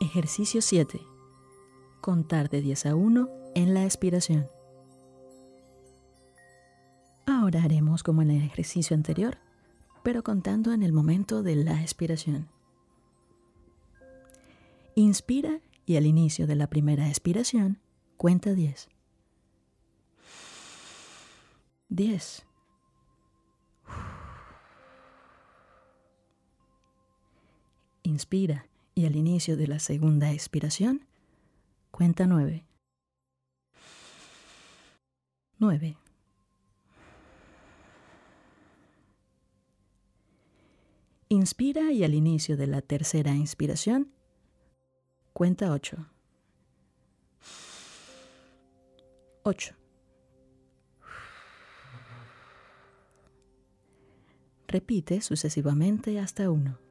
Ejercicio 7. Contar de 10 a 1 en la expiración. Ahora haremos como en el ejercicio anterior, pero contando en el momento de la expiración. Inspira y al inicio de la primera expiración, cuenta 10. 10. Inspira y al inicio de la segunda expiración, cuenta 9. 9. Inspira y al inicio de la tercera inspiración, cuenta 8. 8. Repite sucesivamente hasta 1.